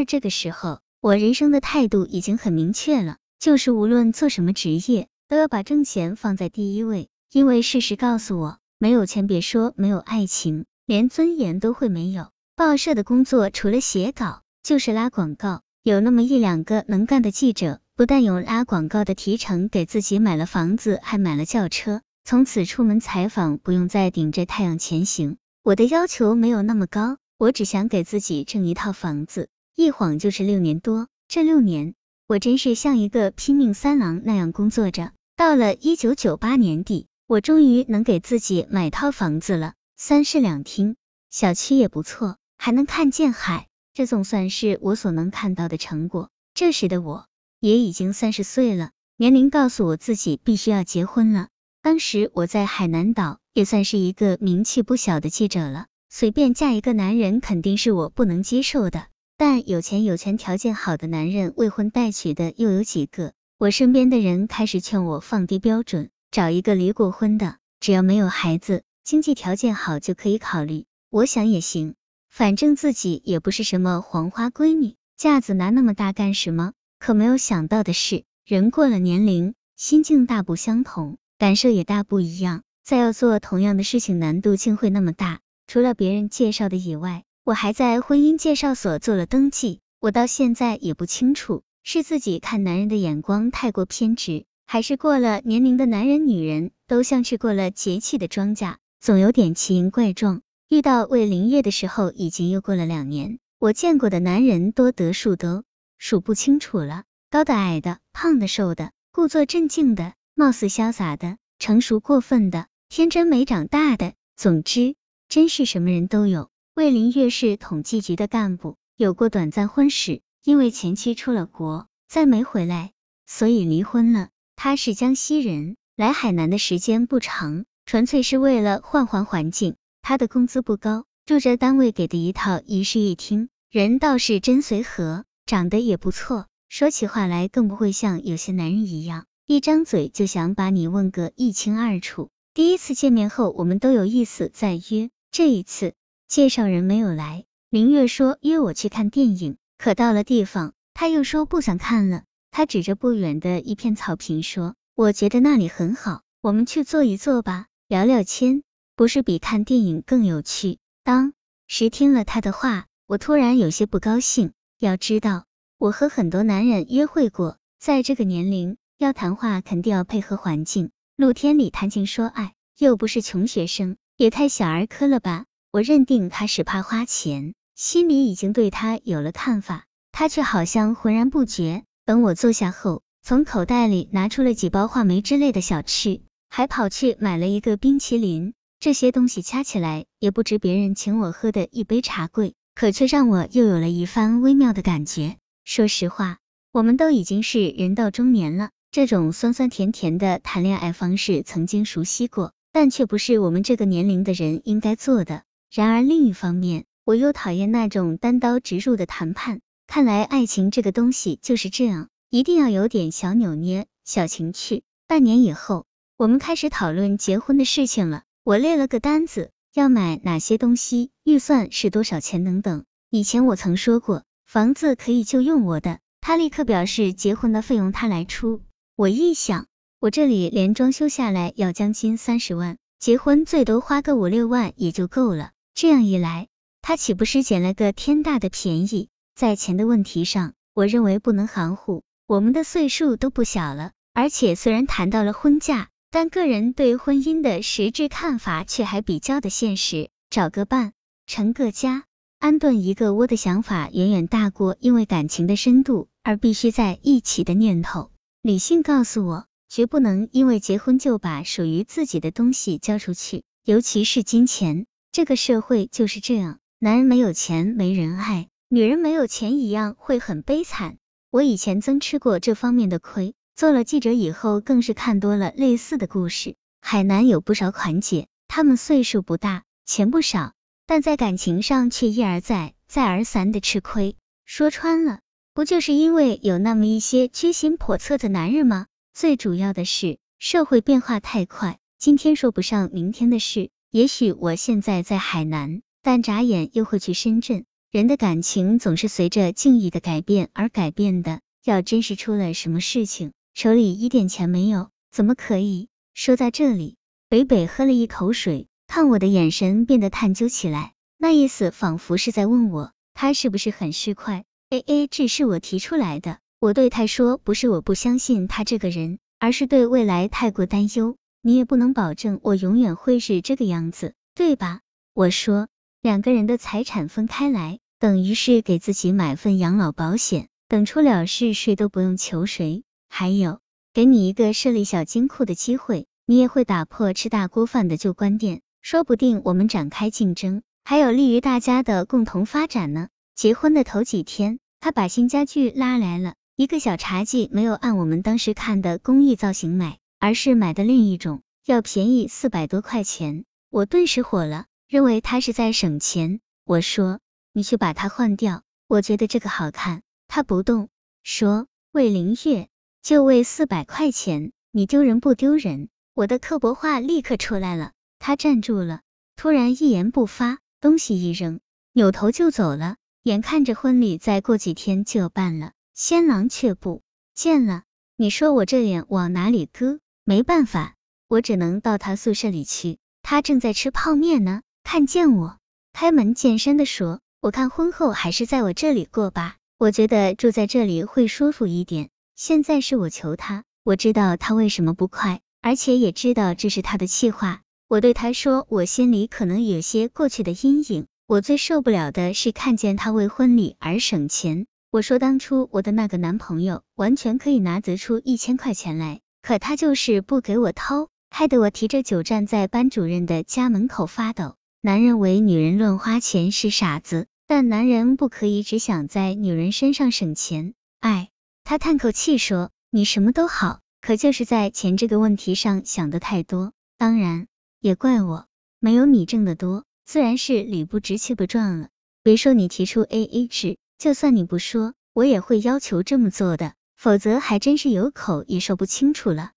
而这个时候，我人生的态度已经很明确了，就是无论做什么职业，都要把挣钱放在第一位。因为事实告诉我，没有钱，别说没有爱情，连尊严都会没有。报社的工作除了写稿，就是拉广告，有那么一两个能干的记者，不但有拉广告的提成，给自己买了房子，还买了轿车，从此出门采访不用再顶着太阳前行。我的要求没有那么高，我只想给自己挣一套房子，一晃就是六年多。这六年，我真是像一个拼命三郎那样工作着。到了一九九八年底。我终于能给自己买套房子了，三室两厅，小区也不错，还能看见海，这总算是我所能看到的成果。这时的我也已经三十岁了，年龄告诉我自己必须要结婚了。当时我在海南岛也算是一个名气不小的记者了，随便嫁一个男人肯定是我不能接受的。但有钱有权条件好的男人未婚待娶的又有几个？我身边的人开始劝我放低标准。找一个离过婚的，只要没有孩子，经济条件好就可以考虑。我想也行，反正自己也不是什么黄花闺女，架子拿那么大干什么？可没有想到的是，人过了年龄，心境大不相同，感受也大不一样。再要做同样的事情，难度竟会那么大。除了别人介绍的以外，我还在婚姻介绍所做了登记。我到现在也不清楚，是自己看男人的眼光太过偏执。还是过了年龄的男人女人，都像是过了节气的庄稼，总有点奇形怪状。遇到魏林月的时候，已经又过了两年。我见过的男人多得数都数不清楚了，高的矮的，胖的瘦的，故作镇静的，貌似潇洒的，成熟过分的，天真没长大的，总之，真是什么人都有。魏林月是统计局的干部，有过短暂婚史，因为前妻出了国，再没回来，所以离婚了。他是江西人，来海南的时间不长，纯粹是为了换换环境。他的工资不高，住着单位给的一套一室一厅，人倒是真随和，长得也不错，说起话来更不会像有些男人一样，一张嘴就想把你问个一清二楚。第一次见面后，我们都有意思再约，这一次介绍人没有来，林月说约我去看电影，可到了地方，他又说不想看了。他指着不远的一片草坪说：“我觉得那里很好，我们去坐一坐吧，聊聊天，不是比看电影更有趣？”当时听了他的话，我突然有些不高兴。要知道，我和很多男人约会过，在这个年龄，要谈话肯定要配合环境。露天里谈情说爱，又不是穷学生，也太小儿科了吧？我认定他是怕花钱，心里已经对他有了看法，他却好像浑然不觉。等我坐下后，从口袋里拿出了几包话梅之类的小吃，还跑去买了一个冰淇淋。这些东西加起来也不值别人请我喝的一杯茶贵，可却让我又有了一番微妙的感觉。说实话，我们都已经是人到中年了，这种酸酸甜甜的谈恋爱方式曾经熟悉过，但却不是我们这个年龄的人应该做的。然而另一方面，我又讨厌那种单刀直入的谈判。看来爱情这个东西就是这样，一定要有点小扭捏、小情趣。半年以后，我们开始讨论结婚的事情了。我列了个单子，要买哪些东西，预算是多少钱等等。以前我曾说过，房子可以就用我的，他立刻表示结婚的费用他来出。我一想，我这里连装修下来要将近三十万，结婚最多花个五六万也就够了。这样一来，他岂不是捡了个天大的便宜？在钱的问题上，我认为不能含糊。我们的岁数都不小了，而且虽然谈到了婚嫁，但个人对婚姻的实质看法却还比较的现实。找个伴，成个家，安顿一个窝的想法，远远大过因为感情的深度而必须在一起的念头。理性告诉我，绝不能因为结婚就把属于自己的东西交出去，尤其是金钱。这个社会就是这样，男人没有钱，没人爱。女人没有钱一样会很悲惨。我以前曾吃过这方面的亏，做了记者以后更是看多了类似的故事。海南有不少款姐，她们岁数不大，钱不少，但在感情上却一而再、再而三的吃亏。说穿了，不就是因为有那么一些居心叵测的男人吗？最主要的是，社会变化太快，今天说不上明天的事。也许我现在在海南，但眨眼又会去深圳。人的感情总是随着境遇的改变而改变的。要真是出了什么事情，手里一点钱没有，怎么可以？说到这里，北北喝了一口水，看我的眼神变得探究起来，那意思仿佛是在问我，他是不是很市侩？A A 制是我提出来的，我对他说，不是我不相信他这个人，而是对未来太过担忧。你也不能保证我永远会是这个样子，对吧？我说，两个人的财产分开来，等于是给自己买份养老保险，等出了事，谁都不用求谁。还有，给你一个设立小金库的机会，你也会打破吃大锅饭的旧观念，说不定我们展开竞争，还有利于大家的共同发展呢。结婚的头几天，他把新家具拉来了，一个小茶几没有按我们当时看的工艺造型买。而是买的另一种，要便宜四百多块钱，我顿时火了，认为他是在省钱。我说，你去把它换掉，我觉得这个好看。他不动，说，魏凌月，就为四百块钱，你丢人不丢人？我的刻薄话立刻出来了。他站住了，突然一言不发，东西一扔，扭头就走了。眼看着婚礼再过几天就要办了，新郎却不见了。你说我这脸往哪里搁？没办法，我只能到他宿舍里去。他正在吃泡面呢，看见我，开门见山的说：“我看婚后还是在我这里过吧，我觉得住在这里会舒服一点。”现在是我求他，我知道他为什么不快，而且也知道这是他的气话。我对他说：“我心里可能有些过去的阴影，我最受不了的是看见他为婚礼而省钱。”我说：“当初我的那个男朋友完全可以拿得出一千块钱来。”可他就是不给我掏，害得我提着酒站在班主任的家门口发抖。男人为女人乱花钱是傻子，但男人不可以只想在女人身上省钱。哎，他叹口气说：“你什么都好，可就是在钱这个问题上想的太多。当然，也怪我没有你挣的多，自然是理不直气不壮了。别说你提出 A A 制，就算你不说，我也会要求这么做的。”否则还真是有口也说不清楚了。